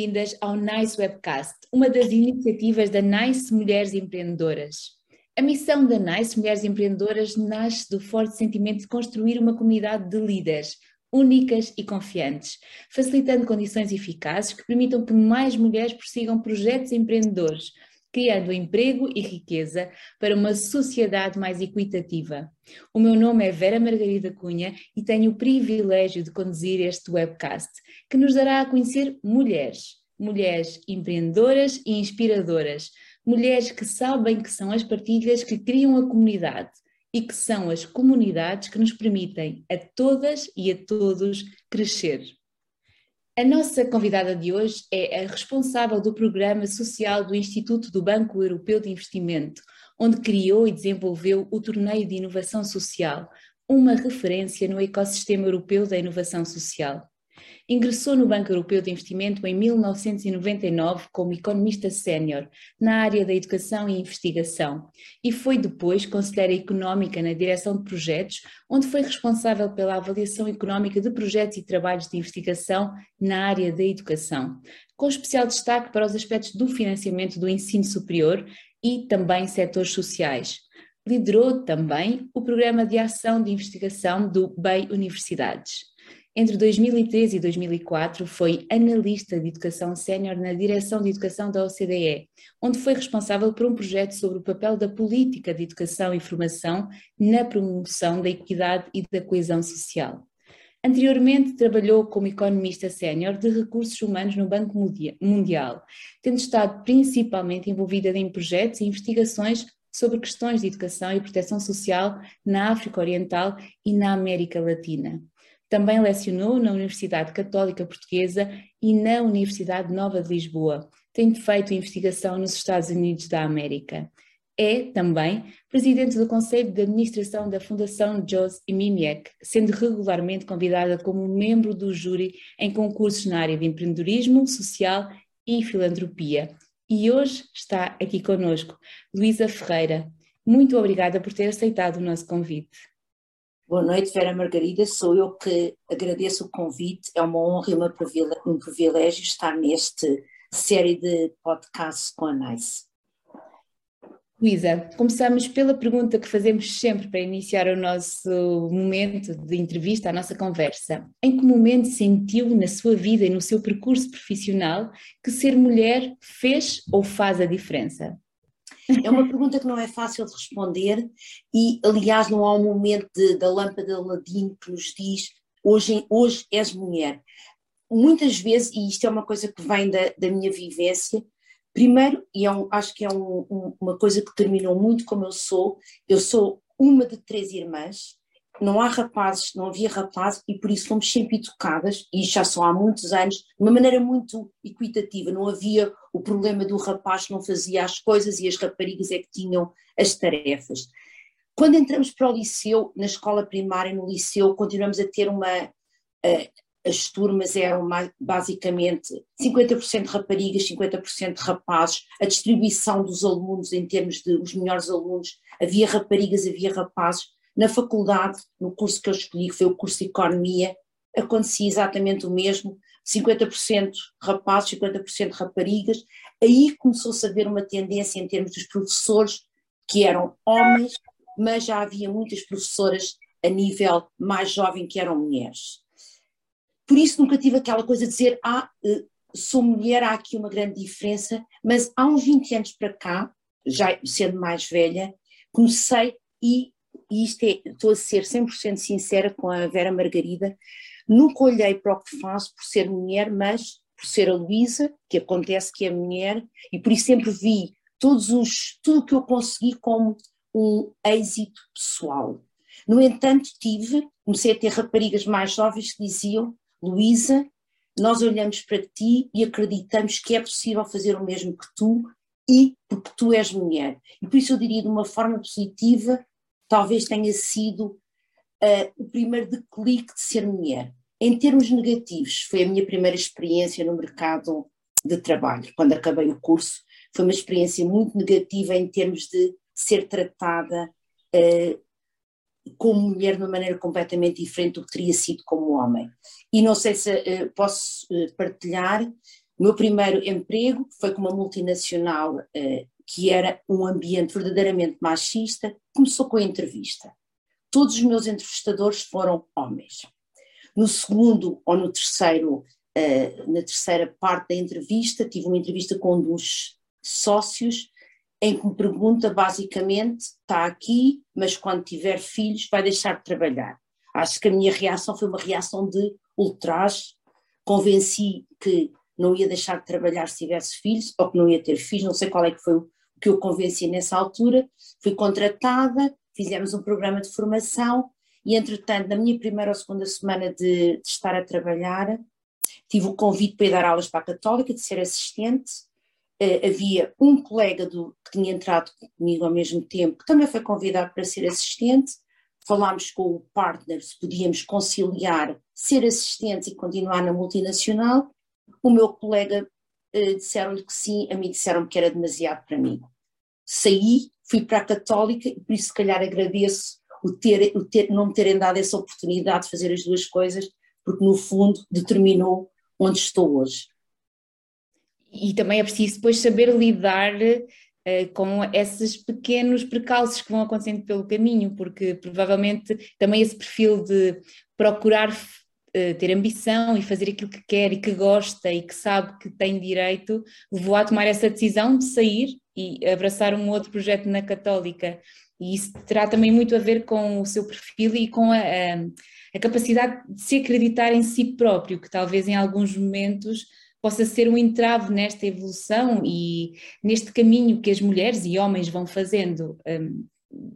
bem-vindas ao NICE Webcast, uma das iniciativas da NICE Mulheres Empreendedoras. A missão da NICE Mulheres Empreendedoras nasce do forte sentimento de construir uma comunidade de líderes únicas e confiantes, facilitando condições eficazes que permitam que mais mulheres prossigam projetos empreendedores, criando emprego e riqueza para uma sociedade mais equitativa. O meu nome é Vera Margarida Cunha e tenho o privilégio de conduzir este webcast, que nos dará a conhecer mulheres, mulheres empreendedoras e inspiradoras, mulheres que sabem que são as partilhas que criam a comunidade e que são as comunidades que nos permitem a todas e a todos crescer. A nossa convidada de hoje é a responsável do programa social do Instituto do Banco Europeu de Investimento, onde criou e desenvolveu o Torneio de Inovação Social, uma referência no ecossistema europeu da inovação social. Ingressou no Banco Europeu de Investimento em 1999 como economista sénior na área da educação e investigação e foi depois conselheira económica na direção de projetos, onde foi responsável pela avaliação económica de projetos e trabalhos de investigação na área da educação, com especial destaque para os aspectos do financiamento do ensino superior e também setores sociais. Liderou também o Programa de Ação de Investigação do BEI Universidades. Entre 2013 e 2004 foi analista de educação sénior na Direção de Educação da OCDE, onde foi responsável por um projeto sobre o papel da política de educação e formação na promoção da equidade e da coesão social. Anteriormente trabalhou como economista sénior de recursos humanos no Banco Mundial, tendo estado principalmente envolvida em projetos e investigações sobre questões de educação e proteção social na África Oriental e na América Latina. Também lecionou na Universidade Católica Portuguesa e na Universidade Nova de Lisboa, tendo feito investigação nos Estados Unidos da América. É também presidente do Conselho de Administração da Fundação Jos Imimiek, sendo regularmente convidada como membro do júri em concursos na área de empreendedorismo social e filantropia. E hoje está aqui conosco Luísa Ferreira. Muito obrigada por ter aceitado o nosso convite. Boa noite, Vera Margarida. Sou eu que agradeço o convite. É uma honra e uma um privilégio estar neste série de podcasts com a NICE. Luísa, começamos pela pergunta que fazemos sempre para iniciar o nosso momento de entrevista, a nossa conversa. Em que momento sentiu na sua vida e no seu percurso profissional que ser mulher fez ou faz a diferença? É uma pergunta que não é fácil de responder e, aliás, não há um momento de, da lâmpada de Aladim que nos diz hoje, hoje és mulher. Muitas vezes, e isto é uma coisa que vem da, da minha vivência, primeiro, e é um, acho que é um, um, uma coisa que terminou muito como eu sou, eu sou uma de três irmãs, não há rapazes, não havia rapazes e por isso fomos sempre educadas, e já são há muitos anos, de uma maneira muito equitativa, não havia o problema do rapaz que não fazia as coisas e as raparigas é que tinham as tarefas. Quando entramos para o liceu, na escola primária, no liceu, continuamos a ter uma. As turmas eram basicamente 50% raparigas, 50% rapazes, a distribuição dos alunos em termos de os melhores alunos, havia raparigas, havia rapazes, na faculdade, no curso que eu escolhi, que foi o curso de Economia, acontecia exatamente o mesmo, 50% rapazes, 50% raparigas. Aí começou-se a ver uma tendência em termos dos professores, que eram homens, mas já havia muitas professoras a nível mais jovem que eram mulheres. Por isso nunca tive aquela coisa de dizer, ah, eh, sou mulher, há aqui uma grande diferença, mas há uns 20 anos para cá, já sendo mais velha, comecei e e isto é, estou a ser 100% sincera com a Vera Margarida, nunca olhei para o que faço por ser mulher, mas por ser a Luísa, que acontece que é mulher, e por isso sempre vi todos os, tudo o que eu consegui como um êxito pessoal. No entanto, tive, comecei a ter raparigas mais jovens que diziam, Luísa, nós olhamos para ti e acreditamos que é possível fazer o mesmo que tu e porque tu és mulher. E por isso eu diria de uma forma positiva, talvez tenha sido uh, o primeiro declique de ser mulher. Em termos negativos, foi a minha primeira experiência no mercado de trabalho, quando acabei o curso. Foi uma experiência muito negativa em termos de ser tratada uh, como mulher de uma maneira completamente diferente do que teria sido como homem. E não sei se uh, posso partilhar, O meu primeiro emprego foi com uma multinacional uh, que era um ambiente verdadeiramente machista. Começou com a entrevista. Todos os meus entrevistadores foram homens. No segundo ou no terceiro, uh, na terceira parte da entrevista, tive uma entrevista com um dos sócios em que me pergunta basicamente, está aqui, mas quando tiver filhos vai deixar de trabalhar. Acho que a minha reação foi uma reação de ultraje, convenci que não ia deixar de trabalhar se tivesse filhos, ou que não ia ter filhos, não sei qual é que foi o que eu convenci nessa altura, fui contratada, fizemos um programa de formação e entretanto na minha primeira ou segunda semana de, de estar a trabalhar, tive o convite para ir dar aulas para a Católica, de ser assistente, uh, havia um colega do, que tinha entrado comigo ao mesmo tempo, que também foi convidado para ser assistente. Falámos com o partner se podíamos conciliar ser assistente e continuar na multinacional. O meu colega disseram-lhe que sim, a mim disseram que era demasiado para mim. Saí, fui para a Católica e por isso, se calhar, agradeço o ter, o ter, não me terem dado essa oportunidade de fazer as duas coisas, porque no fundo determinou onde estou hoje e também é preciso depois saber lidar uh, com esses pequenos precalços que vão acontecendo pelo caminho, porque provavelmente também esse perfil de procurar ter ambição e fazer aquilo que quer e que gosta e que sabe que tem direito, levou a tomar essa decisão de sair e abraçar um outro projeto na Católica. E isso terá também muito a ver com o seu perfil e com a, a, a capacidade de se acreditar em si próprio, que talvez em alguns momentos possa ser um entrave nesta evolução e neste caminho que as mulheres e homens vão fazendo. Um,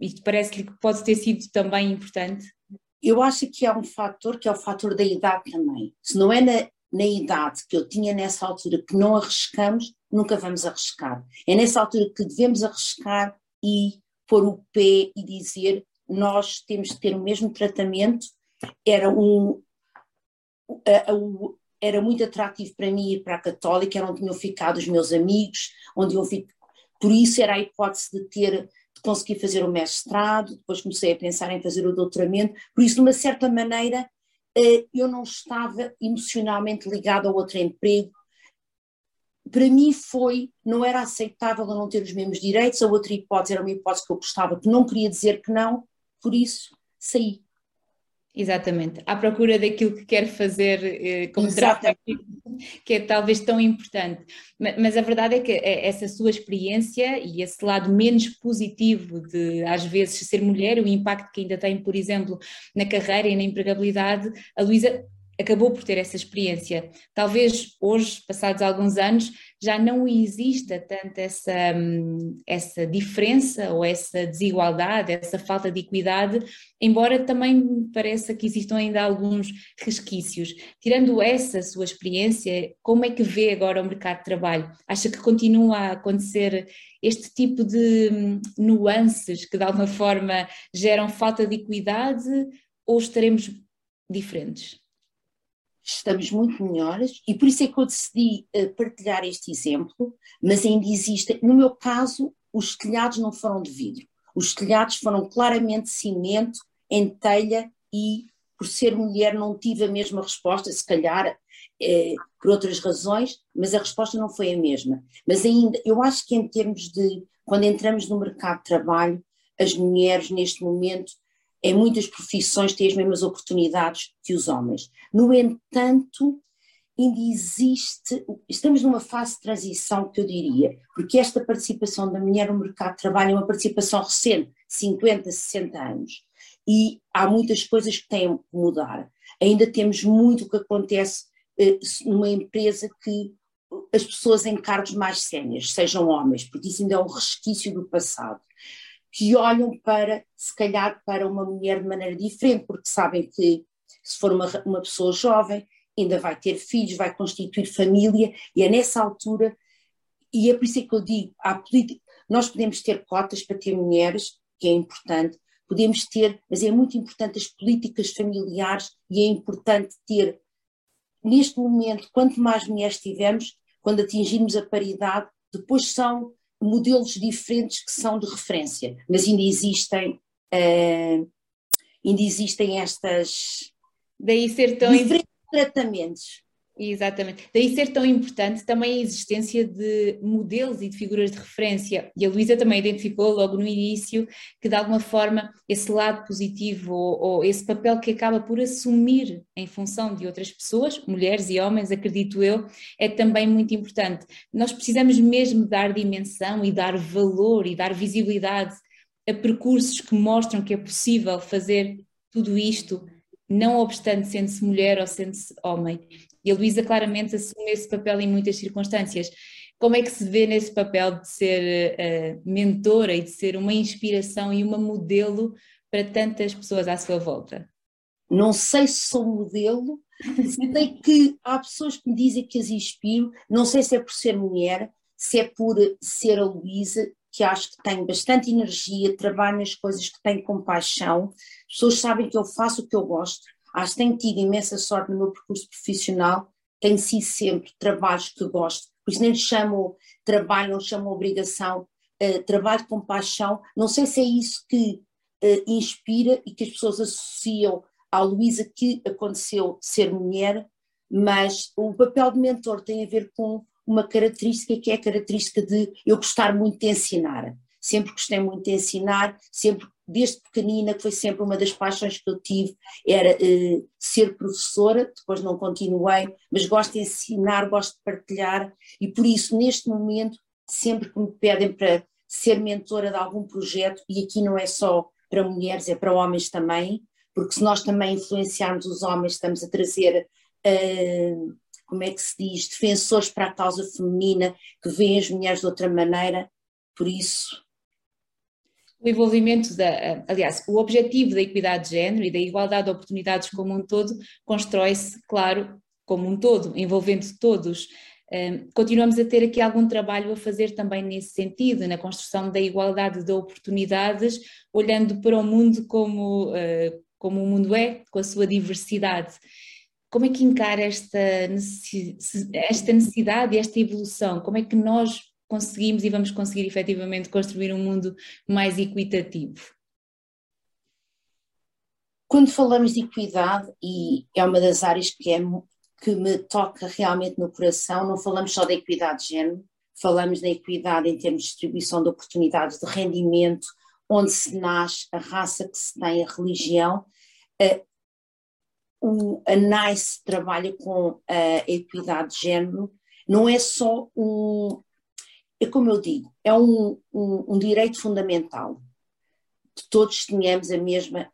isto parece-lhe que pode ter sido também importante? Eu acho que há um fator que é o fator da idade também. Se não é na, na idade que eu tinha nessa altura que não arriscamos, nunca vamos arriscar. É nessa altura que devemos arriscar e pôr o pé e dizer nós temos de ter o mesmo tratamento. Era um, a, a, era muito atrativo para mim ir para a Católica, era onde tinham ficado os meus amigos, onde eu fico, por isso era a hipótese de ter, de conseguir fazer o mestrado, depois comecei a pensar em fazer o doutoramento, por isso de uma certa maneira eh, eu não estava emocionalmente ligada ao outro emprego, para mim foi, não era aceitável eu não ter os mesmos direitos, a outra hipótese era uma hipótese que eu gostava, que não queria dizer que não, por isso saí. Exatamente, à procura daquilo que quer fazer eh, como trabalho, que é talvez tão importante. Mas a verdade é que é essa sua experiência e esse lado menos positivo de, às vezes, ser mulher, o impacto que ainda tem, por exemplo, na carreira e na empregabilidade, a Luísa acabou por ter essa experiência. Talvez hoje, passados alguns anos, já não exista tanto essa, hum, essa diferença ou essa desigualdade, essa falta de equidade, embora também pareça que existam ainda alguns resquícios. Tirando essa sua experiência, como é que vê agora o mercado de trabalho? Acha que continua a acontecer este tipo de hum, nuances que de alguma forma geram falta de equidade ou estaremos diferentes? Estamos muito melhores e por isso é que eu decidi uh, partilhar este exemplo, mas ainda existe, no meu caso, os telhados não foram de vidro, os telhados foram claramente cimento, em telha e por ser mulher não tive a mesma resposta, se calhar eh, por outras razões, mas a resposta não foi a mesma. Mas ainda, eu acho que em termos de, quando entramos no mercado de trabalho, as mulheres neste momento em muitas profissões têm as mesmas oportunidades que os homens. No entanto, ainda existe, estamos numa fase de transição que eu diria, porque esta participação da mulher no mercado de trabalho é uma participação recente, 50, 60 anos, e há muitas coisas que têm que mudar. Ainda temos muito o que acontece eh, numa empresa que as pessoas em cargos mais sénios sejam homens, porque isso ainda é um resquício do passado que olham para, se calhar, para uma mulher de maneira diferente, porque sabem que se for uma, uma pessoa jovem, ainda vai ter filhos, vai constituir família, e é nessa altura, e é por isso que eu digo, há nós podemos ter cotas para ter mulheres, que é importante, podemos ter, mas é muito importante as políticas familiares e é importante ter, neste momento, quanto mais mulheres tivermos, quando atingirmos a paridade, depois são modelos diferentes que são de referência, mas ainda existem, uh, ainda existem estas daí ser tão diferentes tratamentos. Exatamente. Daí ser tão importante também a existência de modelos e de figuras de referência. E a Luísa também identificou logo no início que, de alguma forma, esse lado positivo ou, ou, esse papel que acaba por assumir em função de outras pessoas, mulheres e homens, acredito eu, é também muito importante. Nós precisamos mesmo dar dimensão e dar valor e dar visibilidade a percursos que mostram que é possível fazer tudo isto não obstante sendo-se mulher ou sendo-se homem. E a Luísa claramente assume esse papel em muitas circunstâncias. Como é que se vê nesse papel de ser uh, mentora e de ser uma inspiração e uma modelo para tantas pessoas à sua volta? Não sei se sou modelo, sei que há pessoas que me dizem que as inspiro, não sei se é por ser mulher, se é por ser a Luísa, que acho que tem bastante energia, trabalho nas coisas que tem compaixão, as pessoas sabem que eu faço o que eu gosto, acho que tenho tido imensa sorte no meu percurso profissional, tenho sido sempre trabalhos que gosto, por isso nem chamo trabalho, não chamo obrigação, uh, trabalho com paixão, não sei se é isso que uh, inspira e que as pessoas associam à Luísa que aconteceu ser mulher, mas o papel de mentor tem a ver com uma característica que é a característica de eu gostar muito de ensinar. Sempre gostei muito de ensinar, sempre, desde pequenina, que foi sempre uma das paixões que eu tive, era eh, ser professora, depois não continuei, mas gosto de ensinar, gosto de partilhar, e por isso, neste momento, sempre que me pedem para ser mentora de algum projeto, e aqui não é só para mulheres, é para homens também, porque se nós também influenciarmos os homens, estamos a trazer uh, como é que se diz, defensores para a causa feminina, que veem as mulheres de outra maneira, por isso. O envolvimento da, aliás, o objetivo da equidade de género e da igualdade de oportunidades como um todo constrói-se, claro, como um todo, envolvendo todos. Um, continuamos a ter aqui algum trabalho a fazer também nesse sentido, na construção da igualdade de oportunidades, olhando para o mundo como, uh, como o mundo é, com a sua diversidade. Como é que encara esta necessidade e esta evolução? Como é que nós conseguimos e vamos conseguir efetivamente construir um mundo mais equitativo? Quando falamos de equidade, e é uma das áreas que, é, que me toca realmente no coração, não falamos só da equidade de género, falamos da equidade em termos de distribuição de oportunidades, de rendimento, onde se nasce, a raça que se tem, a religião. Eh, o, a NICE trabalha com a equidade de género, não é só um, é como eu digo, é um, um, um direito fundamental que todos tenhamos a mesma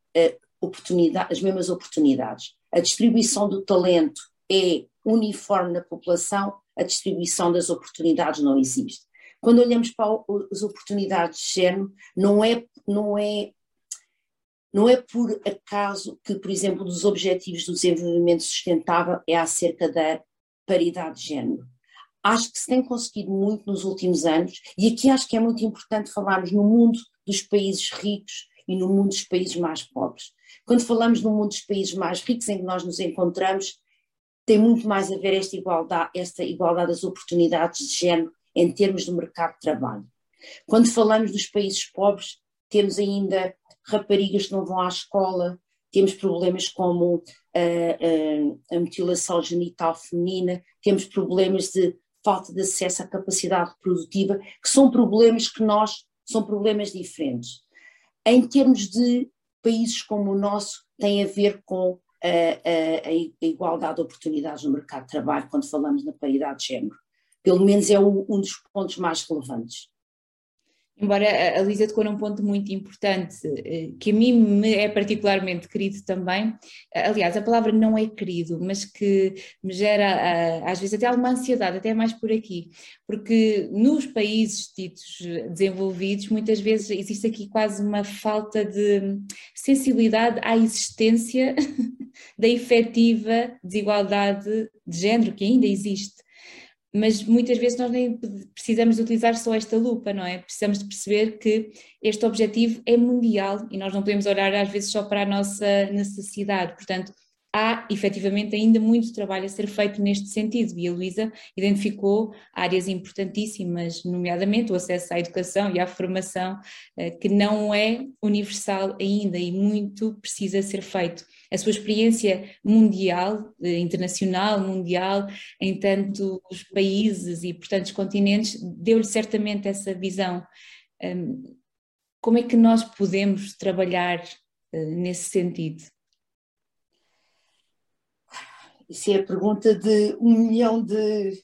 oportunidade, as mesmas oportunidades. A distribuição do talento é uniforme na população, a distribuição das oportunidades não existe. Quando olhamos para as oportunidades de género, não é, não é não é por acaso que, por exemplo, dos Objetivos do Desenvolvimento Sustentável é acerca da paridade de género. Acho que se tem conseguido muito nos últimos anos, e aqui acho que é muito importante falarmos no mundo dos países ricos e no mundo dos países mais pobres. Quando falamos no mundo dos países mais ricos em que nós nos encontramos, tem muito mais a ver esta igualdade, esta igualdade das oportunidades de género em termos do mercado de trabalho. Quando falamos dos países pobres, temos ainda raparigas que não vão à escola, temos problemas como a, a, a mutilação genital feminina, temos problemas de falta de acesso à capacidade reprodutiva, que são problemas que nós, são problemas diferentes. Em termos de países como o nosso, tem a ver com a, a, a, igualdade de oportunidades no mercado de trabalho, quando falamos na paridade de género. Pelo menos é um dos pontos mais relevantes. Embora a Lisa tocou num ponto muito importante, eh, que a mim me é particularmente querido também, aliás, a palavra não é querido, mas que me gera às vezes até alguma ansiedade, até mais por aqui, porque nos países ditos desenvolvidos, muitas vezes existe aqui quase uma falta de sensibilidade à existência da efetiva desigualdade de género que ainda existe mas muitas vezes nós nem precisamos utilizar só esta lupa, não é? Precisamos de perceber que este objetivo é mundial e nós não podemos olhar às vezes só para a nossa necessidade. Portanto, há efetivamente ainda muito trabalho a ser feito neste sentido e a Luísa identificou áreas importantíssimas, nomeadamente o acesso à educação e à formação, eh, que não é universal ainda e muito precisa ser feito. A sua experiência mundial, eh, internacional, mundial, em tantos países e por tantos continentes, deu-lhe certamente essa visão. Como é que nós podemos trabalhar eh, nesse sentido? Isso é a pergunta de um milhão de.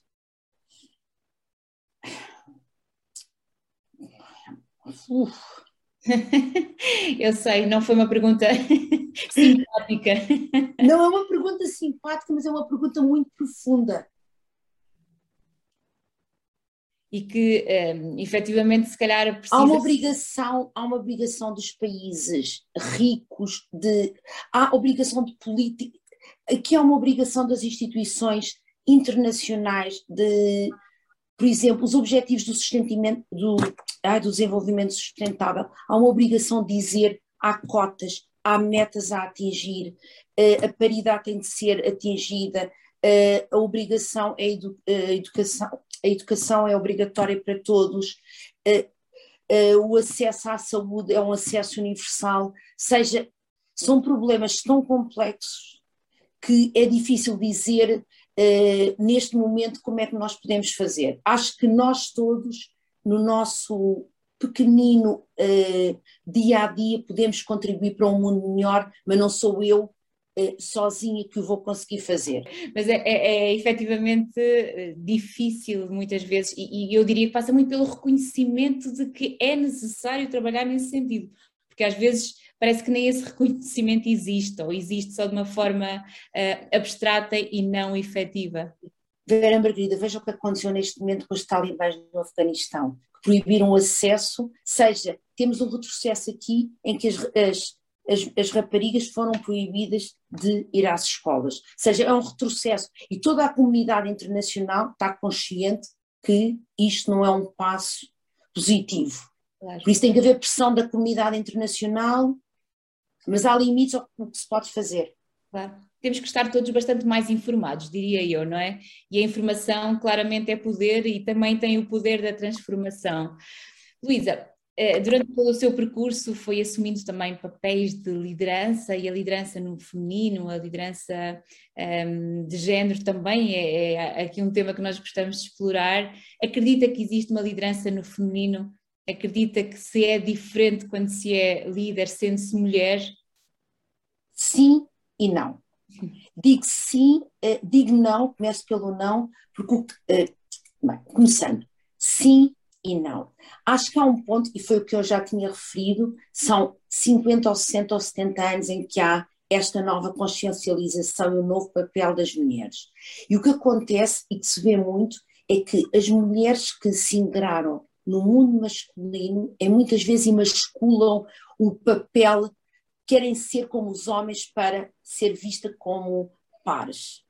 Uf. Eu sei, não foi uma pergunta simpática. Não é uma pergunta simpática, mas é uma pergunta muito profunda. E que, um, ehm, efetivamente, se calhar precisa... Há uma obrigação, há uma obrigação dos países ricos de... Há obrigação de política Aqui há uma obrigação das instituições internacionais de, por exemplo, os objetivos do do, ah, do desenvolvimento sustentável, há uma obrigação de dizer há cotas, há metas a atingir, eh, a paridade tem de ser atingida, eh, a obrigação é edu, a educação, a educação é obrigatória para todos, eh, o acesso à saúde é um acesso universal, seja, são problemas tão complexos que é difícil dizer uh, neste momento como é que nós podemos fazer. Acho que nós todos, no nosso pequenino uh, dia a dia, podemos contribuir para um mundo melhor, mas não sou eu uh, sozinha que o vou conseguir fazer. Mas é, é, é efetivamente difícil muitas vezes, e, e eu diria que passa muito pelo reconhecimento de que é necessário trabalhar nesse sentido, porque às vezes parece que nem esse reconhecimento existe, ou existe só de uma forma uh, abstrata e não efetiva. Vera Margarida, veja o que aconteceu neste momento com os talibãs no Afeganistão, que proibiram o acesso, seja, temos um retrocesso aqui em que as, as, as, as, raparigas foram proibidas de ir às escolas, seja, é um retrocesso e toda a comunidade internacional está consciente que isto não é um passo positivo. Claro. Por isso tem que haver pressão da comunidade internacional mas há limites ao que se pode fazer. Claro. Temos que estar todos bastante mais informados, diria eu, não é? E a informação claramente é poder e também tem o poder da transformação. Luísa, eh, durante todo o seu percurso foi assumindo também papéis de liderança e a liderança no feminino, a liderança um, ehm, de género também é, é, aqui um tema que nós gostamos de explorar. Acredita que existe uma liderança no feminino Acredita que se é diferente quando se é líder sendo-se mulher? Sim e não. Digo sim, eh, digo não, começo pelo não, porque, eh, bem, começando, sim e não. Acho que há um ponto, e foi o que eu já tinha referido, são 50 ou 60 ou 70 anos em que há esta nova consciencialização e o novo papel das mulheres. E o que acontece, e que se vê muito, é que as mulheres que se integraram no mundo masculino é muitas vezes imasculam o papel, querem ser como os homens para ser vista como pares.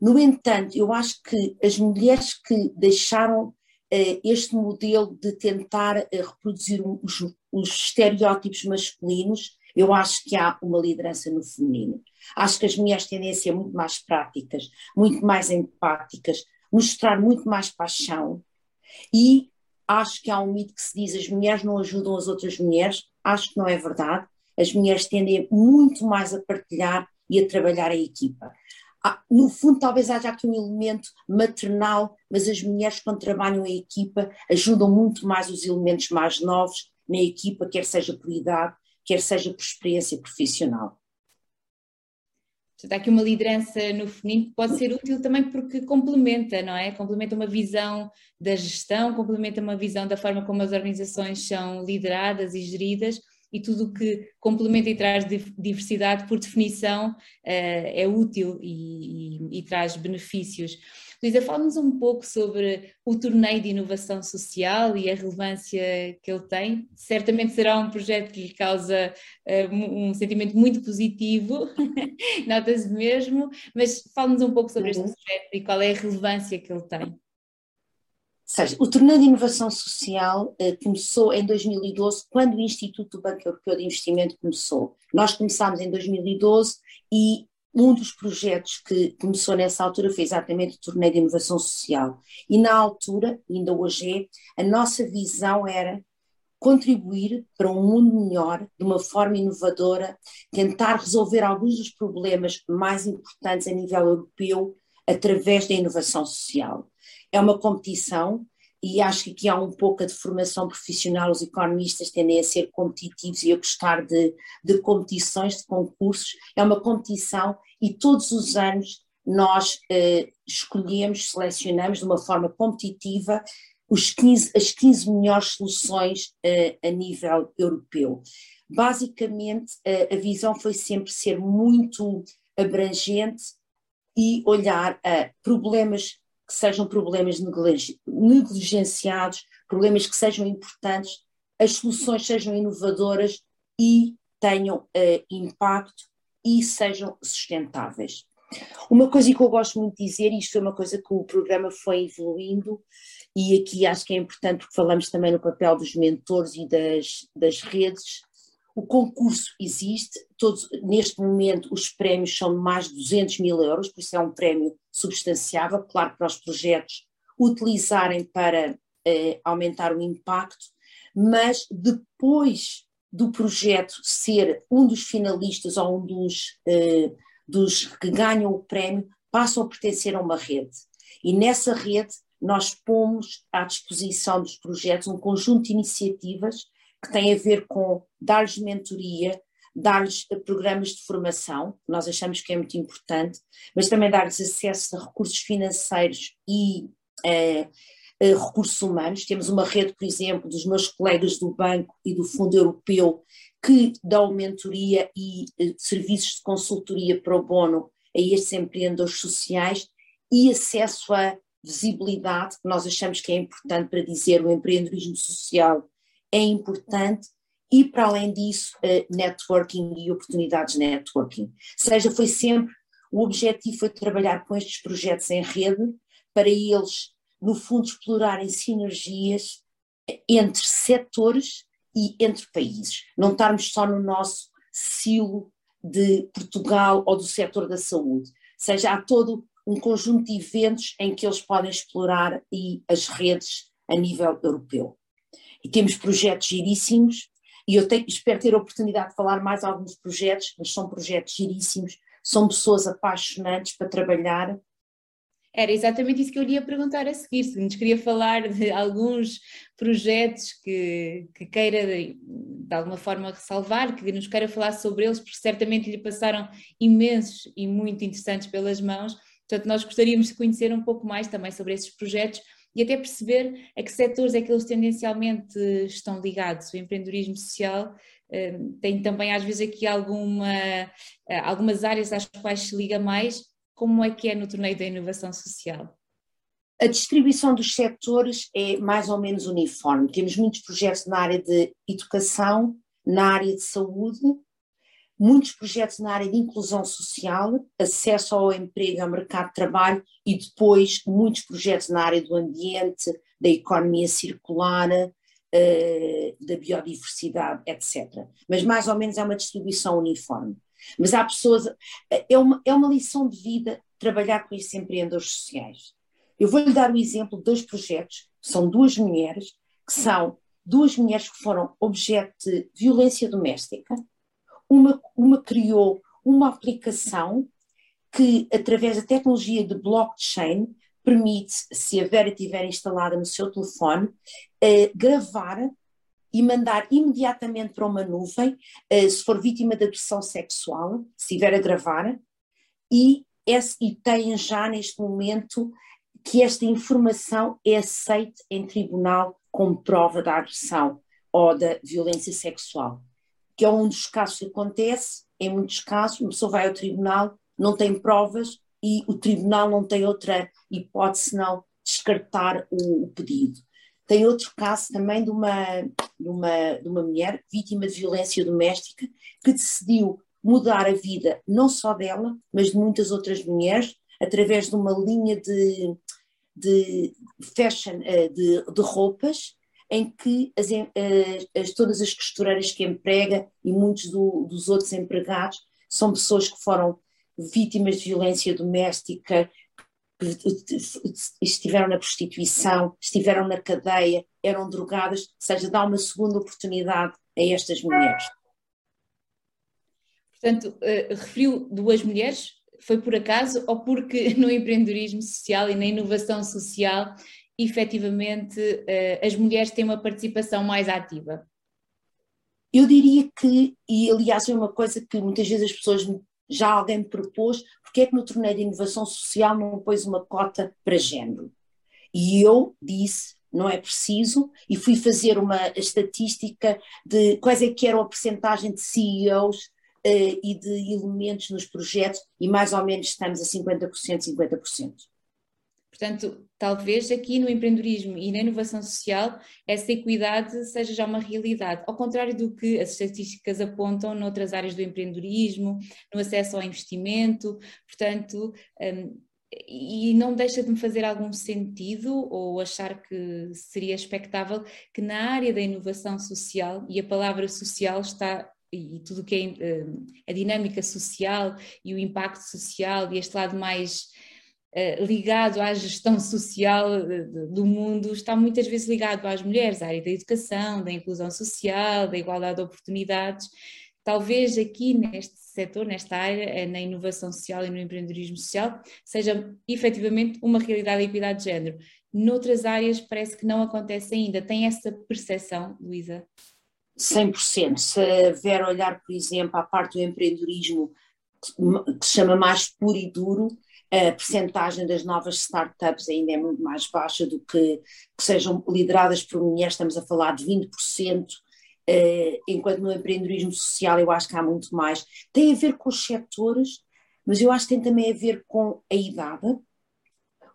No entanto, eu acho que as mulheres que deixaram eh, este modelo de tentar eh, reproduzir os, os estereótipos masculinos, eu acho que há uma liderança no feminino. Acho que as mulheres tendem a ser muito mais práticas, muito mais empáticas, mostrar muito mais paixão e Acho que há um mito que se diz as mulheres não ajudam as outras mulheres. Acho que não é verdade. As mulheres tendem muito mais a partilhar e a trabalhar a equipa. No fundo, talvez haja aqui um elemento maternal, mas as mulheres, quando trabalham em equipa, ajudam muito mais os elementos mais novos na equipa, quer seja por idade, quer seja por experiência profissional. Portanto, há aqui uma liderança no feminino que pode ser útil também porque complementa, não é? Complementa uma visão da gestão, complementa uma visão da forma como as organizações são lideradas e geridas e tudo o que complementa e traz diversidade, por definição, eh, é útil e, e, e traz benefícios. Luísa, fala-nos um pouco sobre o torneio de inovação social e a relevância que ele tem. Certamente será um projeto que lhe causa uh, um sentimento muito positivo, nota-se mesmo, mas fala-nos um pouco sobre uhum. este projeto e qual é a relevância que ele tem. Seja, o torneio de inovação social uh, começou em 2012, quando o Instituto do Banco Europeu de Investimento começou. Nós começámos em 2012 e um dos projetos que começou nessa altura foi exatamente o torneio de inovação social. E na altura, ainda hoje é, a nossa visão era contribuir para um mundo melhor, de uma forma inovadora, tentar resolver alguns dos problemas mais importantes a nível europeu através da inovação social. É uma competição e acho que aqui há um pouco de formação profissional, os economistas tendem a ser competitivos e a gostar de, de competições, de concursos. É uma competição e todos os anos nós eh, escolhemos, selecionamos de uma forma competitiva os 15, as 15 melhores soluções eh, a nível europeu. Basicamente, eh, a visão foi sempre ser muito abrangente e olhar a problemas que sejam problemas negligenciados, problemas que sejam importantes, as soluções sejam inovadoras e tenham uh, impacto e sejam sustentáveis. Uma coisa que eu gosto muito de dizer, e isto foi uma coisa que o programa foi evoluindo, e aqui acho que é importante porque falamos também no papel dos mentores e das, das redes, o concurso existe, todos, neste momento os prémios são de mais de 200 mil euros, por isso é um prémio substanciável, claro, para os projetos utilizarem para eh, aumentar o impacto, mas depois do projeto ser um dos finalistas ou um dos, eh, dos que ganham o prémio, passam a pertencer a uma rede. E nessa rede nós pomos à disposição dos projetos um conjunto de iniciativas que tem a ver com dar-lhes mentoria, dar-lhes programas de formação, nós achamos que é muito importante, mas também dar-lhes acesso a recursos financeiros e eh, recursos humanos. Temos uma rede, por exemplo, dos meus colegas do Banco e do Fundo Europeu que dão mentoria e eh, serviços de consultoria para o bono a estes empreendedores sociais e acesso à visibilidade, que nós achamos que é importante para dizer o empreendedorismo social é importante e, para além disso, networking e oportunidades de networking. Ou seja, foi sempre, o objetivo foi trabalhar com estes projetos em rede para eles, no fundo, explorarem sinergias entre setores e entre países. Não estarmos só no nosso silo de Portugal ou do setor da saúde. Ou seja, há todo um conjunto de eventos em que eles podem explorar e as redes a nível europeu e temos projetos giríssimos, e eu tenho, espero ter a oportunidade de falar mais alguns projetos, mas são projetos giríssimos, são pessoas apaixonantes para trabalhar. Era exatamente isso que eu lhe ia perguntar a seguir, se nos queria falar de alguns projetos que, que queira de, de alguma forma ressalvar, que nos queira falar sobre eles, porque certamente lhe passaram imensos e muito interessantes pelas mãos. Portanto, nós gostaríamos de conhecer um pouco mais também sobre esses projetos, e até perceber a que setores é que eles tendencialmente estão ligados. O empreendedorismo social eh, tem também às vezes aqui alguma, eh, algumas áreas às quais se liga mais, como é que é no torneio da inovação social? A distribuição dos setores é mais ou menos uniforme. Temos muitos projetos na área de educação, na área de saúde, muitos projetos na área de inclusão social, acesso ao emprego, ao mercado de trabalho e depois muitos projetos na área do ambiente, da economia circular, uh, da biodiversidade, etc. Mas mais ou menos é uma distribuição uniforme. Mas há pessoas, é uma, é uma lição de vida trabalhar com esses empreendedores sociais. Eu vou-lhe dar o exemplo de dois projetos, são duas mulheres, que são duas mulheres que foram objeto de violência doméstica, uma, uma criou uma aplicação que, através da tecnologia de blockchain, permite, se a Vera estiver instalada no seu telefone, eh, gravar e mandar imediatamente para uma nuvem, eh, se for vítima de agressão sexual, se estiver a gravar, e, esse, e tem já neste momento que esta informação é aceita em tribunal como prova da agressão ou da violência sexual que é um dos casos que acontece, em muitos casos, uma pessoa vai ao tribunal, não tem provas e o tribunal não tem outra hipótese senão descartar o, o pedido. Tem outro caso também de uma, de, uma, de uma mulher vítima de violência doméstica que decidiu mudar a vida não só dela, mas de muitas outras mulheres, através de uma linha de, de fashion, eh, de, de roupas, em que as, eh, as, todas as costureiras que emprega e muitos do, dos outros empregados são pessoas que foram vítimas de violência doméstica, estiveram na prostituição, estiveram na cadeia, eram drogadas, ou seja, dá uma segunda oportunidade a estas mulheres. Portanto, uh, referiu duas mulheres, foi por acaso ou porque no empreendedorismo social e na inovação social, efetivamente, uh, as mulheres têm uma participação mais ativa? Eu diria que, e aliás é uma coisa que muitas vezes as pessoas já alguém me propôs, porque é que no torneio de inovação social não pôs uma cota para género? E eu disse, não é preciso, e fui fazer uma estatística de quais é que eram a percentagem de CEOs uh, eh, e de elementos nos projetos, e mais ou menos estamos a 50%, 50%. Portanto, talvez aqui no empreendedorismo e na inovação social essa equidade seja já uma realidade, ao contrário do que as estatísticas apontam noutras áreas do empreendedorismo, no acesso ao investimento, portanto, um, e não deixa de me fazer algum sentido ou achar que seria expectável que na área da inovação social, e a palavra social está e tudo o que é hum, a dinâmica social e o impacto social e este lado mais ligado à gestão social eh, do mundo está muitas vezes ligado às mulheres, à área da educação, da inclusão social, da igualdade de oportunidades. Talvez aqui neste setor, nesta área, eh, na inovação social e no empreendedorismo social, seja efetivamente uma realidade da equidade de género. Noutras áreas parece que não acontece ainda. Tem essa percepção, Luísa? 100%. Se vier olhar, por exemplo, a parte do empreendedorismo que se chama mais puro e duro, a percentagem das novas startups ainda é muito mais baixa do que que sejam lideradas por mulheres, estamos a falar de 20%, eh, enquanto no empreendedorismo social eu acho que há muito mais. Tem a ver com os setores, mas eu acho que tem também a ver com a idade.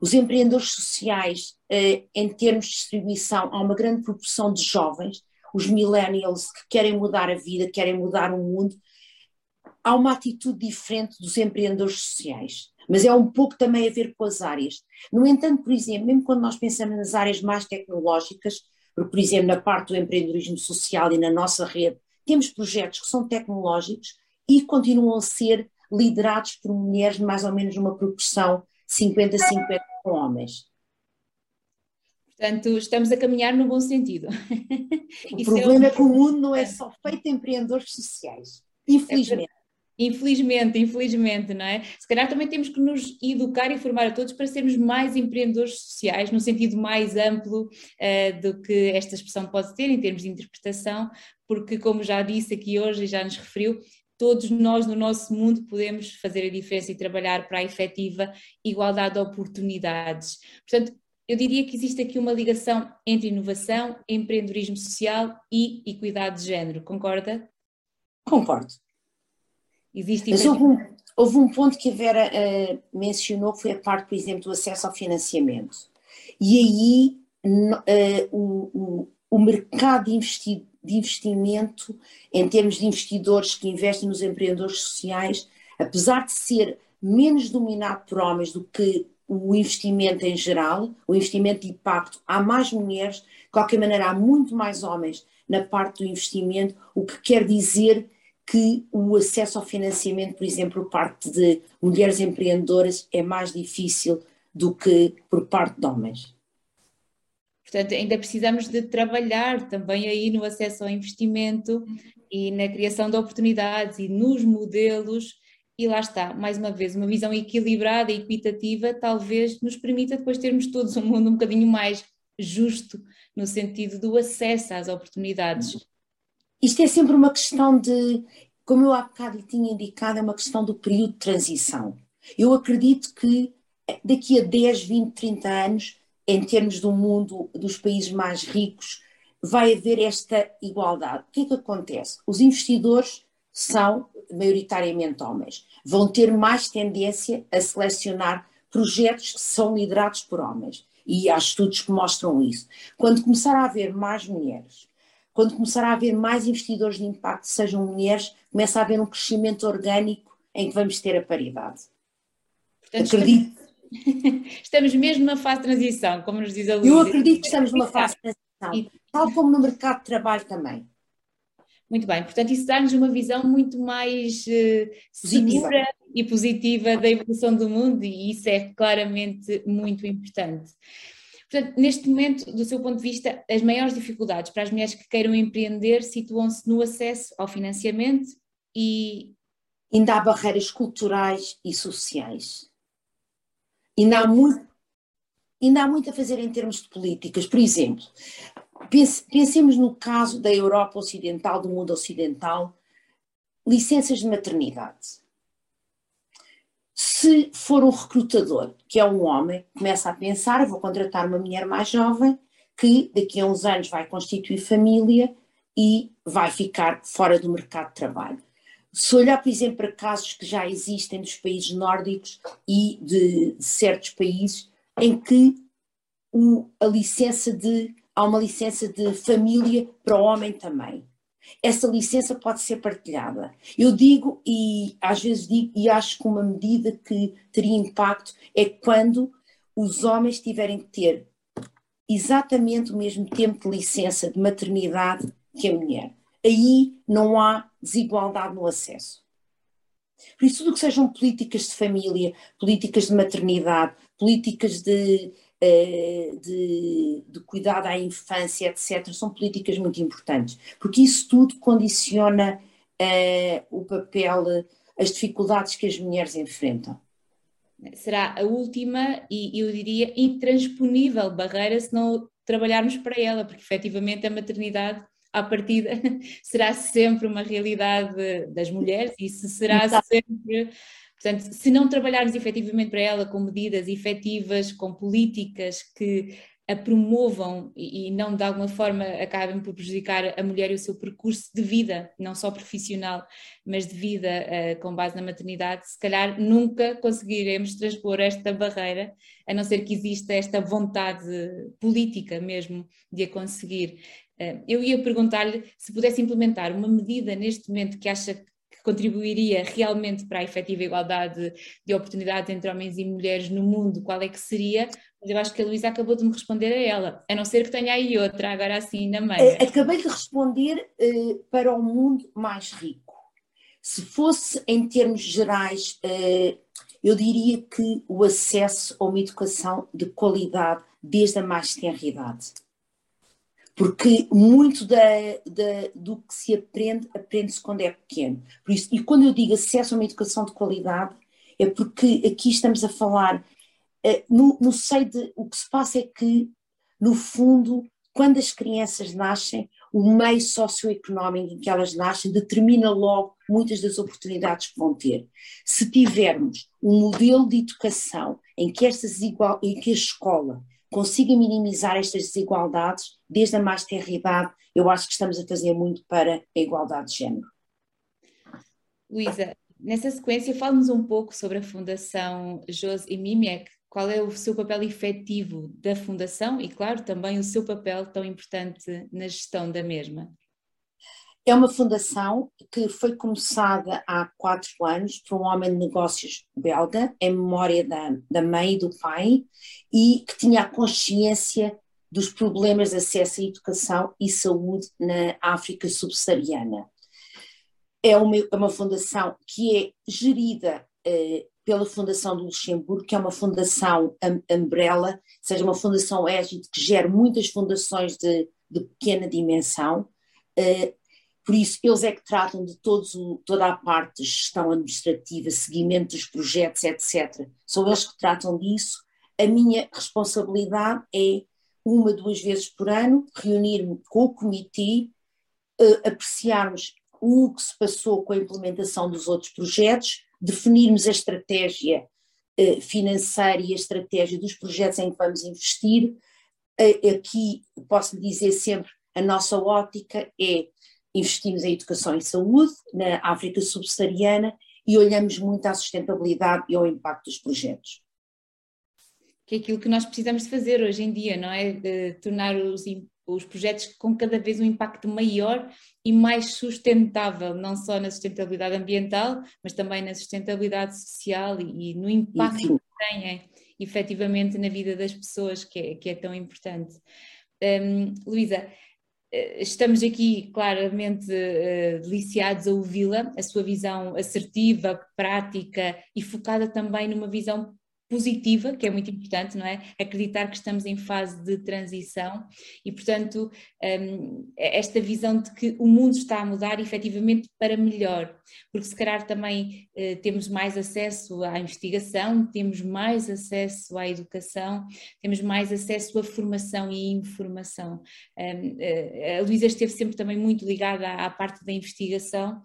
Os empreendedores sociais, eh, em termos de distribuição, há uma grande proporção de jovens, os millennials que querem mudar a vida, querem mudar o mundo. Há uma atitude diferente dos empreendedores sociais mas é um pouco também a ver com as áreas. No entanto, por exemplo, mesmo quando nós pensamos nas áreas mais tecnológicas, porque, por exemplo, na parte do empreendedorismo social e na nossa rede, temos projetos que são tecnológicos e continuam a ser liderados por mulheres, mais ou menos numa proporção 50-50 com homens. Portanto, estamos a caminhar no bom sentido. O problema é, um... é que o mundo não é só feito de empreendedores sociais, infelizmente. Infelizmente, infelizmente, não é? Se calhar também temos que nos educar e formar a todos para sermos mais empreendedores sociais, no sentido mais amplo uh, do que esta expressão pode ter em termos de interpretação, porque, como já disse aqui hoje e já nos referiu, todos nós no nosso mundo podemos fazer a diferença e trabalhar para a efetiva igualdade de oportunidades. Portanto, eu diria que existe aqui uma ligação entre inovação, empreendedorismo social e equidade de género, concorda? Concordo. Existe Mas houve um, houve um ponto que a Vera uh, mencionou, que foi a parte, por exemplo, do acesso ao financiamento. E aí uh, o, o, o, mercado de, investi de investimento, em termos de investidores que investem nos empreendedores sociais, apesar de ser menos dominado por homens do que o investimento em geral, o investimento de impacto, há mais mulheres, de qualquer maneira há muito mais homens na parte do investimento, o que quer dizer que o acesso ao financiamento, por exemplo, por parte de mulheres empreendedoras é mais difícil do que por parte de homens. Portanto, ainda precisamos de trabalhar também aí no acesso ao investimento e na criação de oportunidades e nos modelos. E lá está, mais uma vez, uma visão equilibrada e equitativa talvez nos permita depois termos todos um mundo um bocadinho mais justo no sentido do acesso às oportunidades isto é sempre uma questão de, como eu há bocado lhe tinha indicado, é uma questão do período de transição. Eu acredito que daqui a 10, 20, 30 anos, em termos do mundo dos países mais ricos, vai haver esta igualdade. O que é que acontece? Os investidores são maioritariamente homens. Vão ter mais tendência a selecionar projetos que são liderados por homens. E há estudos que mostram isso. Quando começar a haver mais mulheres quando começar a haver mais investidores de impacto, sejam mulheres, começa a haver um crescimento orgânico em que vamos ter a paridade. Portanto, acredito. Estamos mesmo numa fase de transição, como nos diz a Luísa. Eu acredito que estamos numa fase de transição, tal como no mercado de trabalho também. Muito bem, portanto, isso dá-nos uma visão muito mais uh, segura e positiva da evolução do mundo, e isso é claramente muito importante. Portanto, neste momento, do seu ponto de vista, as maiores dificuldades para as mulheres que queiram empreender situam-se no acesso ao financiamento e. Ainda há barreiras culturais e sociais. Ainda há muito, ainda há muito a fazer em termos de políticas. Por exemplo, pensemos no caso da Europa Ocidental, do mundo ocidental, licenças de maternidade. Se for um recrutador, que é um homem, começa a pensar: vou contratar uma mulher mais jovem, que daqui a uns anos vai constituir família e vai ficar fora do mercado de trabalho. Se olhar, por exemplo, para casos que já existem dos países nórdicos e de, certos países em que o, a licença de há uma licença de família para o homem também essa licença pode ser partilhada. Eu digo, e às vezes digo, e acho que uma medida que teria impacto é quando os homens tiverem que ter exatamente o mesmo tempo de licença de maternidade que a mulher. Aí não há desigualdade no acesso. Por isso, tudo que sejam políticas de família, políticas de maternidade, políticas de de, de cuidado à infância, etc., são políticas muito importantes, porque isso tudo condiciona uh, o papel, as dificuldades que as mulheres enfrentam. Será a última e eu diria intransponível barreira se não trabalharmos para ela, porque efetivamente a maternidade à partida será sempre uma realidade das mulheres e isso será Exato. sempre Portanto, se não trabalharmos efetivamente para ela com medidas efetivas, com políticas que a promovam e, não de alguma forma acabem por prejudicar a mulher e o seu percurso de vida, não só profissional, mas de vida uh, com base na maternidade, se calhar nunca conseguiremos transpor esta barreira, a não ser que exista esta vontade política mesmo de a conseguir. Uh, eu ia perguntar-lhe se pudesse implementar uma medida neste momento que acha contribuiria realmente para a efetiva igualdade de oportunidades entre homens e mulheres no mundo, qual é que seria? Mas eu acho que a Luísa acabou de me responder a ela, a não ser que tenha aí outra, agora assim na meia. Eh, acabei de responder uh, para o mundo mais rico. Se fosse em termos gerais, uh, eu diria que o acesso a uma educação de qualidade desde a mais tenra idade porque muito da, da, do que se aprende, aprende-se quando é pequeno. Por isso, e quando eu digo acesso a uma educação de qualidade, é porque aqui estamos a falar, uh, no, no de. O que se passa é que, no fundo, quando as crianças nascem, o meio socioeconómico em que elas nascem determina logo muitas das oportunidades que vão ter. Se tivermos um modelo de educação em que, estas igual, em que a escola consiga minimizar estas desigualdades desde a mais tenra idade, eu acho que estamos a fazer muito para a igualdade de género. Luísa, nessa sequência, fale-nos um pouco sobre a Fundação Jos e Mimiec. Qual é o seu papel efetivo da Fundação e, claro, também o seu papel tão importante na gestão da mesma? É uma fundação que foi começada há quatro anos por um homem de negócios belga, em memória da, da mãe e do pai, e que tinha a consciência dos problemas de acesso à educação e saúde na África subsaariana. É uma, é uma fundação que é gerida eh, pela Fundação do Luxemburgo, que é uma fundação umbrella, ou seja, uma fundação égide que gera muitas fundações de, de pequena dimensão, eh, por isso, eles é que tratam de todos, toda a parte de gestão administrativa, seguimento dos projetos, etc. São eles que tratam disso. A minha responsabilidade é, uma, duas vezes por ano, reunir-me com o comitê, uh, apreciarmos o que se passou com a implementação dos outros projetos, definirmos a estratégia uh, financeira e a estratégia dos projetos em que vamos investir. Uh, aqui posso dizer sempre, a nossa ótica é investimos em educação e saúde na África subsaariana e olhamos muito à sustentabilidade e ao impacto dos projetos. Que é aquilo que nós precisamos de fazer hoje em dia, não é? De tornar os, os projetos com cada vez um impacto maior e mais sustentável, não só na sustentabilidade ambiental, mas também na sustentabilidade social e, e no impacto Enfim. que têm efetivamente na vida das pessoas, que é, que é tão importante. Um, Luísa, estamos aqui claramente deliciados a ouvi-la, a sua visão assertiva, prática e focada também numa visão positiva, que é muito importante, não é? Acreditar que estamos em fase de transição e, portanto, um, esta visão de que o mundo está a mudar efetivamente para melhor, porque se calhar também uh, temos mais acesso à investigação, temos mais acesso à educação, temos mais acesso à formação e informação. Um, uh, a Luísa esteve sempre também muito ligada à parte da investigação.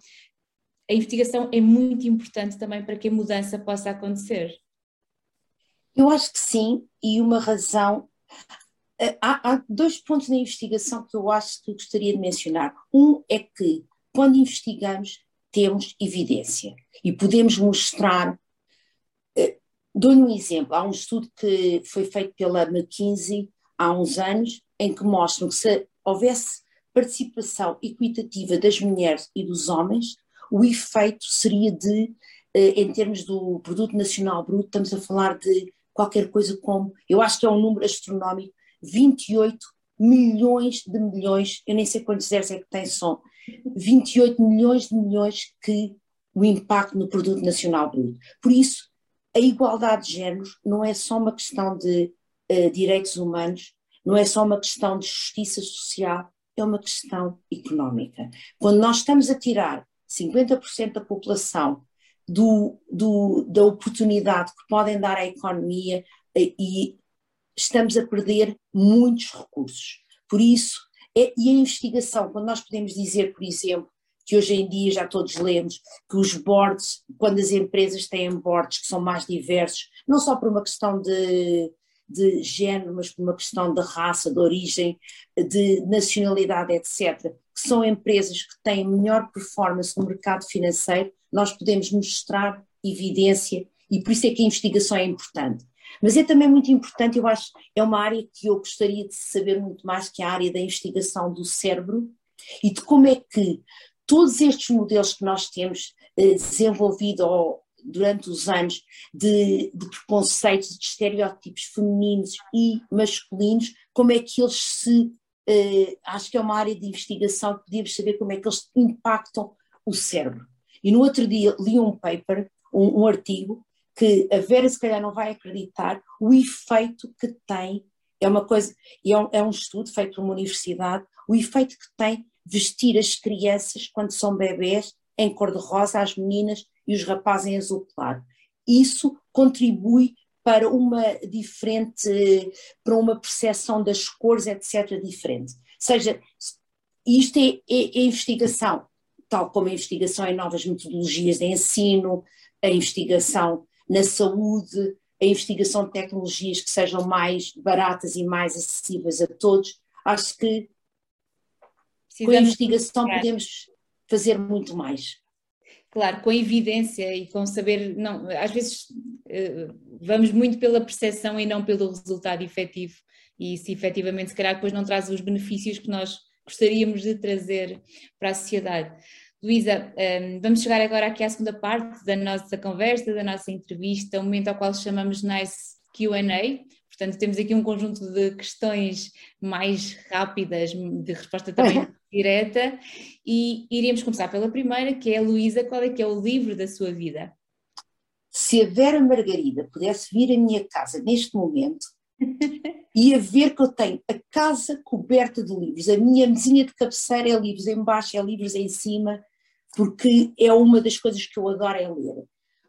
A investigação é muito importante também para que a mudança possa acontecer. Eu acho que sim, e uma razão. Eh, há, há, dois pontos na investigação que eu acho que gostaria de mencionar. Um é que, quando investigamos, temos evidência e podemos mostrar. Eh, dou-lhe um exemplo. Há um estudo que foi feito pela McKinsey há uns anos, em que mostram que se houvesse participação equitativa das mulheres e dos homens, o efeito seria de, eh, em termos do produto nacional bruto, estamos a falar de qualquer coisa como, eu acho que é um número astronómico, 28 milhões de milhões, eu nem sei quantos zeros é que tem som, 28 milhões de milhões que o impacto no produto nacional bruto. Por isso, a igualdade de géneros não é só uma questão de uh, direitos humanos, não é só uma questão de justiça social, é uma questão económica. Quando nós estamos a tirar 50% da população do, do, da oportunidade que podem dar à economia eh, e estamos a perder muitos recursos. Por isso, é, e a investigação, quando nós podemos dizer, por exemplo, que hoje em dia já todos lemos que os boards, quando as empresas têm boards que são mais diversos, não só por uma questão de, de género, mas por uma questão de raça, de origem, de nacionalidade, etc., que são empresas que têm melhor performance no mercado financeiro, nós podemos mostrar evidência e por isso é que a investigação é importante. Mas é também muito importante, eu acho, é uma área que eu gostaria de saber muito mais, que é a área da investigação do cérebro e de como é que todos estes modelos que nós temos eh, desenvolvido ao, durante os anos de, de, preconceitos, de estereótipos femininos e masculinos, como é que eles se. Eh, acho que é uma área de investigação que podíamos saber como é que eles impactam o cérebro. E no outro dia li um paper, um, um artigo, que a Vera se calhar não vai acreditar o efeito que tem, é uma coisa, é um, é um estudo feito por uma universidade, o efeito que tem vestir as crianças quando são bebés em cor-de-rosa, as meninas e os rapazes em azul claro. Isso contribui para uma diferente, para uma percepção das cores, etc., diferente. Ou seja, isto é, é, é investigação tal como a investigação em novas metodologias de ensino, a investigação na saúde, a investigação de tecnologias que sejam mais baratas e mais acessíveis a todos. Acho que com a investigação podemos fazer muito mais. Claro, com evidência e com saber, não, às vezes eh, vamos muito pela percepção e não pelo resultado efetivo, e se efetivamente se calhar depois não traz os benefícios que nós gostaríamos de trazer para a sociedade. Luísa, um, vamos chegar agora aqui à segunda parte da nossa conversa, da nossa entrevista, um momento ao qual chamamos Nice QA. Portanto, temos aqui um conjunto de questões mais rápidas, de resposta também uhum. direta, e iríamos começar pela primeira, que é Luísa, qual é que é o livro da sua vida? Se a Vera Margarida pudesse vir à minha casa neste momento, ia ver que eu tenho a casa coberta de livros, a minha mesinha de cabeceira é livros em baixo, é livros em cima, porque é uma das coisas que eu adoro é ler.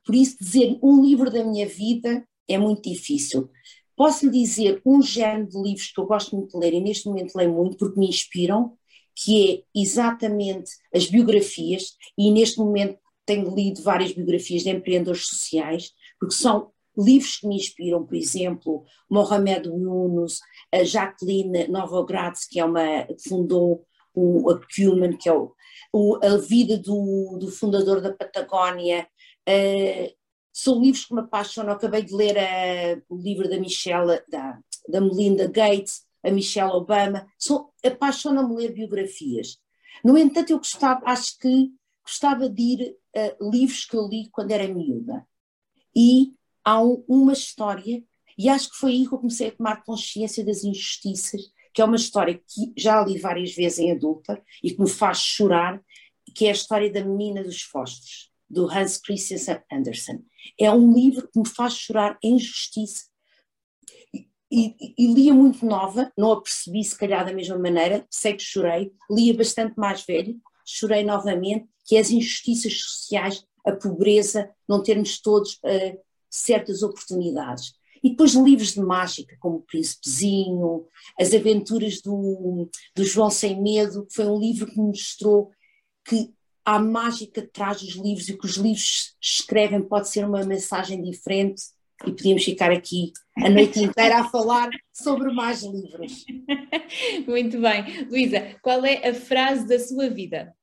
Por isso, dizer um livro da minha vida é muito difícil. Posso lhe dizer um género de livros que eu gosto muito de ler e neste momento leio muito porque me inspiram, que é exatamente as biografias, e neste momento tenho lido várias biografias de empreendedores sociais, porque são livros que me inspiram, por exemplo, Mohamed Yunus, a Jacqueline Novogratz, que é uma fundou o Acumen, que é o, o, a vida do, do, fundador da Patagónia. Uh, são livros que me apaixonam. Acabei de ler uh, o livro da Michelle, da, da Melinda Gates, a Michelle Obama. Apaixona-me ler biografias. No entanto, eu gostava, acho que gostava de ir a uh, livros que eu li quando era miúda. E há um, uma história, e acho que foi aí que eu comecei a tomar consciência das injustiças que é uma história que já li várias vezes em adulta e que me faz chorar, que é a história da menina dos fósforos, do Hans Christian Andersen. É um livro que me faz chorar em justiça. E, e, e, lia muito nova, não a percebi se calhar da mesma maneira, sei que chorei, lia bastante mais velho, chorei novamente, que é as injustiças sociais, a pobreza, não termos todos uh, certas oportunidades. E depois livros de mágica, como O Príncipezinho, As Aventuras do, do João Sem Medo, que foi um livro que me mostrou que há mágica atrás dos livros e o que os livros escrevem pode ser uma mensagem diferente e podíamos ficar aqui a noite inteira a falar sobre mais livros. Muito bem. Luísa, qual é a frase da sua vida?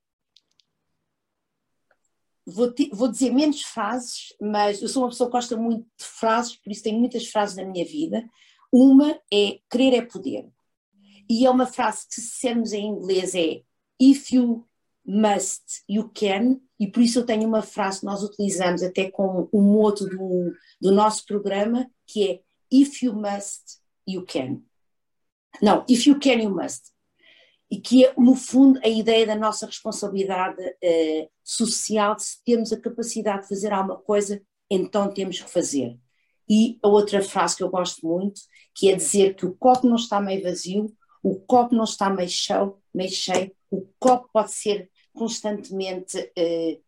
Vou, vou, dizer menos frases, mas eu sou uma pessoa que gosta muito de frases, por isso tenho muitas frases na minha vida. Uma é querer é poder. E é uma frase que, se dissermos em inglês, é If you must, you can, e por isso eu tenho uma frase que nós utilizamos até com o moto do, do nosso programa, que é If you must, you can. Não, if you can, you must. E que é, no fundo, a ideia da nossa responsabilidade eh, social, se termos a capacidade de fazer alguma coisa, então temos que fazer. E a outra frase que eu gosto muito, que é dizer que o copo não está meio vazio, o copo não está meio cheio, meio cheio o copo pode ser constantemente uh,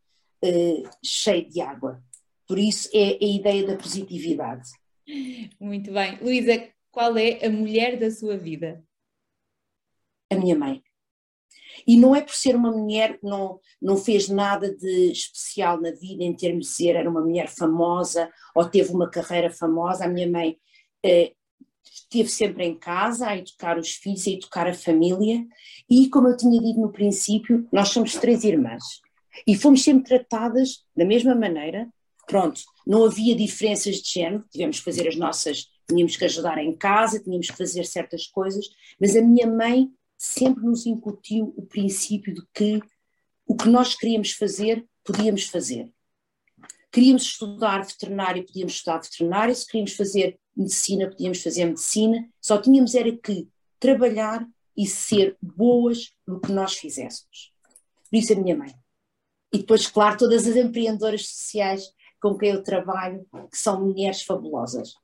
uh, cheio de água. Por isso é a ideia da positividade. Muito bem. Luísa, qual é a mulher da sua vida? A minha mãe. E não é por ser uma mulher que não, não fez nada de especial na vida, em termos de ser, era uma mulher famosa ou teve uma carreira famosa. A minha mãe eh, esteve sempre em casa a educar os filhos, a educar a família, e como eu tinha dito no princípio, nós somos três irmãs e fomos sempre tratadas da mesma maneira. Pronto, não havia diferenças de género, tivemos que fazer as nossas, tínhamos que ajudar em casa, tínhamos que fazer certas coisas, mas a minha mãe sempre nos incutiu o princípio de que o que nós queríamos fazer, podíamos fazer. Queríamos estudar veterinário, podíamos estudar veterinário, se queríamos fazer medicina, podíamos fazer medicina, só tínhamos era que trabalhar e ser boas no que nós fizéssemos. Por isso a minha mãe. E depois, claro, todas as empreendedoras sociais com quem eu trabalho, que são mulheres fabulosas.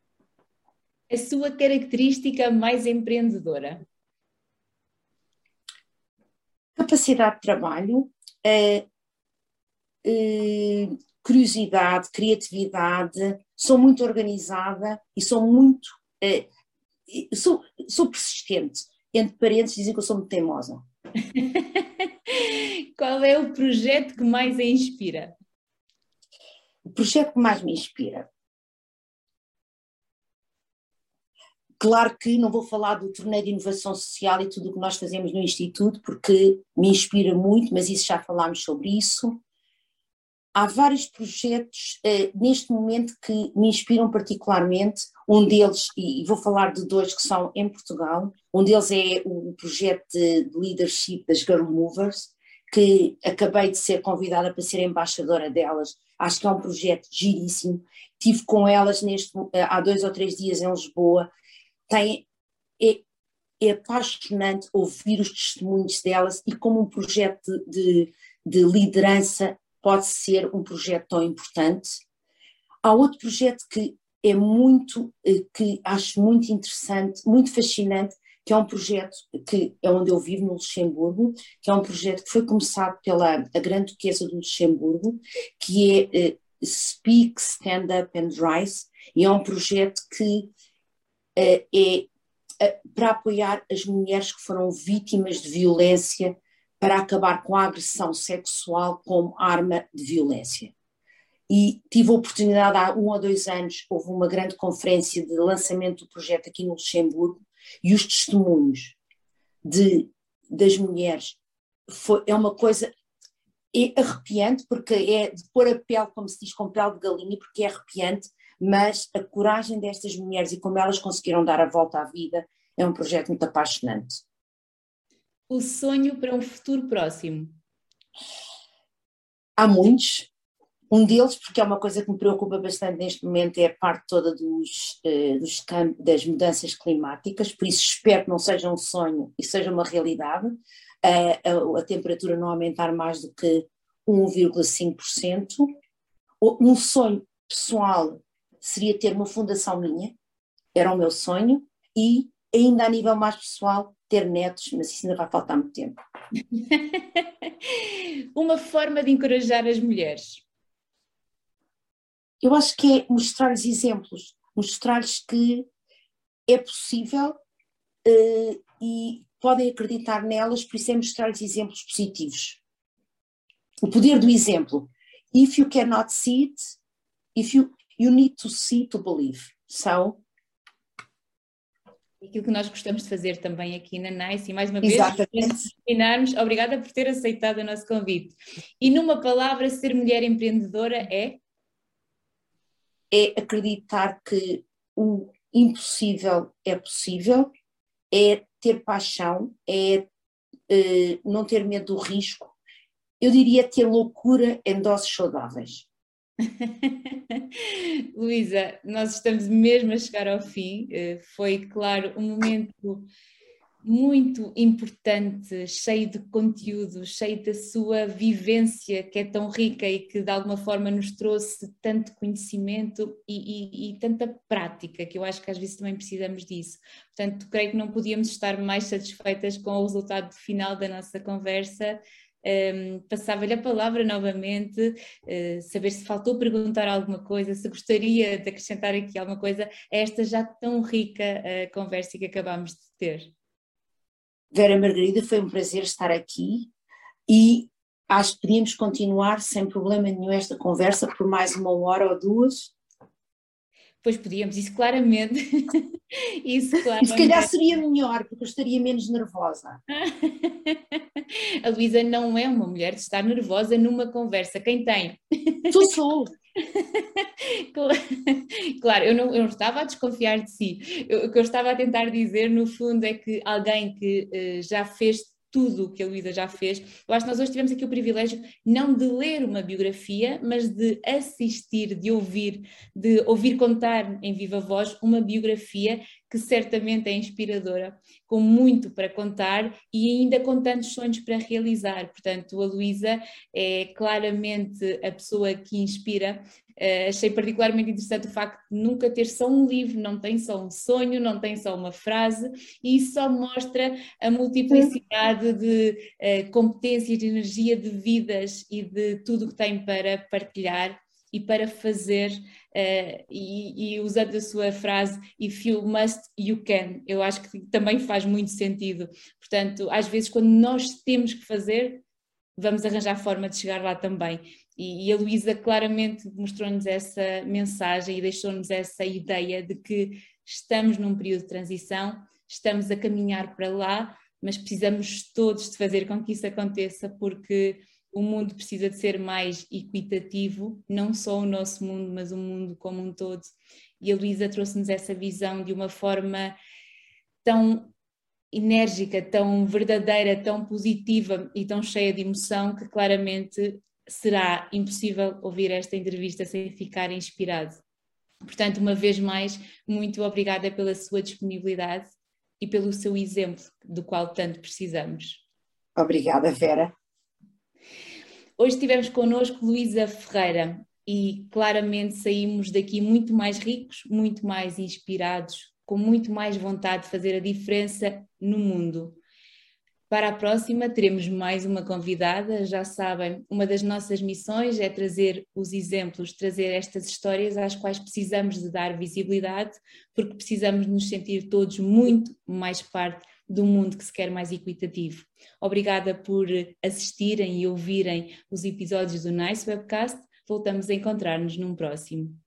A sua característica mais empreendedora? Capacidade de trabalho, uh, uh, curiosidade, criatividade, sou muito organizada e sou muito. Eh, sou, sou persistente. Entre parentes, dizem que eu sou muito teimosa. Qual é o projeto que mais a inspira? O projeto que mais me inspira. Claro que não vou falar do torneio de inovação social e tudo o que nós fazemos no Instituto, porque me inspira muito, mas isso já falámos sobre isso há vários projetos uh, neste momento que me inspiram particularmente. Um deles, e vou falar de dois que são em Portugal, um deles é o projeto de leadership das Girl Movers, que acabei de ser convidada para ser embaixadora delas. Acho que é um projeto giríssimo. Tive com elas neste, eh, há dois ou três dias em Lisboa. Tem, é, é apaixonante ouvir os testemunhos delas e como um projeto de, de liderança pode ser um projeto tão importante. Há outro projeto que é muito, eh, que acho muito interessante, muito fascinante, que é um projeto que é onde eu vivo, no Luxemburgo, que é um projeto que foi começado pela a Grande Duquesa do Luxemburgo, que é uh, Speak, Stand Up and Rise, e é um projeto que uh, é uh, para apoiar as mulheres que foram vítimas de violência para acabar com a agressão sexual como arma de violência. E tive a oportunidade, há um ou dois anos, houve uma grande conferência de lançamento do projeto aqui no Luxemburgo, e os testemunhos de, das mulheres foi, é uma coisa é arrepiante, porque é de pôr a pele, como se diz, com pele de galinha, porque é arrepiante, mas a coragem destas mulheres e como elas conseguiram dar a volta à vida é um projeto muito apaixonante o sonho para um futuro próximo? Há muitos. Um deles, porque é uma coisa que me preocupa bastante neste momento, é a parte toda dos, uh, dos das mudanças climáticas, por isso espero que não seja um sonho e seja uma realidade, uh, a, a temperatura não aumentar mais do que 1,5%. Um sonho pessoal seria ter uma fundação minha, era o meu sonho, e ainda a nível mais pessoal, ter netos, mas isso ainda vai faltar muito tempo. uma forma de encorajar as mulheres. Eu acho que é mostrar-lhes exemplos, mostrar-lhes que é possível uh, e podem acreditar nelas, por isso é mostrar-lhes exemplos positivos. O poder do exemplo. If you cannot see it, if you, you need to see to believe. So, aquilo que nós gostamos de fazer também aqui na NICE, e mais uma vez, terminarmos, obrigada por ter aceitado o nosso convite. E numa palavra, ser mulher empreendedora é? É acreditar que o impossível é possível, é ter paixão, é uh, não ter medo do risco, eu diria ter loucura em doses saudáveis. Luísa, nós estamos mesmo a chegar ao fim. Eh, foi, claro, um momento muito importante, cheio de conteúdo, cheio da sua vivência que é tão rica e que de alguma forma nos trouxe tanto conhecimento e, e, e tanta prática, que eu acho que às vezes também precisamos disso. Portanto, creio que não podíamos estar mais satisfeitas com o resultado final da nossa conversa. Um, Passava-lhe a palavra novamente, uh, saber se faltou perguntar alguma coisa, se gostaria de acrescentar aqui alguma coisa a esta já tão rica uh, conversa que acabámos de ter. Vera Margarida, foi um prazer estar aqui e acho que podíamos continuar sem problema nenhum esta conversa por mais uma hora ou duas. Pois podíamos, isso claramente. isso claramente. E se calhar seria melhor, porque eu estaria menos nervosa. A Luísa não é uma mulher de estar nervosa numa conversa. Quem tem? Tu sou. Claro, eu não, eu não estava a desconfiar de si. Eu, o que eu estava a tentar dizer, no fundo, é que alguém que uh, já fez tudo o que a Luísa já fez. Eu acho que nós hoje tivemos aqui o privilégio não de ler uma biografia, mas de assistir, de ouvir, de ouvir contar em viva voz uma biografia que certamente é inspiradora, com muito para contar e ainda com tantos sonhos para realizar. Portanto, a Luísa é claramente a pessoa que inspira Uh, achei particularmente interessante o facto de nunca ter só um livro, não tem só um sonho, não tem só uma frase, e isso só mostra a multiplicidade de uh, competências, de energia, de vidas e de tudo que tem para partilhar e para fazer, uh, e, e, usando a sua frase, if you must, you can, eu acho que também faz muito sentido. Portanto, às vezes, quando nós temos que fazer, vamos arranjar forma de chegar lá também. E, e a Luísa claramente mostrou-nos essa mensagem e deixou-nos essa ideia de que estamos num período de transição, estamos a caminhar para lá, mas precisamos todos de fazer com que isso aconteça, porque o mundo precisa de ser mais equitativo, não só o nosso mundo, mas o mundo como um todo. E a Luísa trouxe-nos essa visão de uma forma tão enérgica, tão verdadeira, tão positiva e tão cheia de emoção que claramente será impossível ouvir esta entrevista sem ficar inspirado. Portanto, uma vez mais, muito obrigada pela sua disponibilidade e pelo seu exemplo, do qual tanto precisamos. Obrigada, Vera. Hoje estivemos connosco Luísa Ferreira e claramente saímos daqui muito mais ricos, muito mais inspirados, com muito mais vontade de fazer a diferença no mundo. Para a próxima teremos mais uma convidada, já sabem, uma das nossas missões é trazer os exemplos, trazer estas histórias às quais precisamos de dar visibilidade, porque precisamos nos sentir todos muito mais parte do mundo que se quer mais equitativo. Obrigada por assistirem e ouvirem os episódios do Nice Webcast. Voltamos a encontrar-nos num próximo.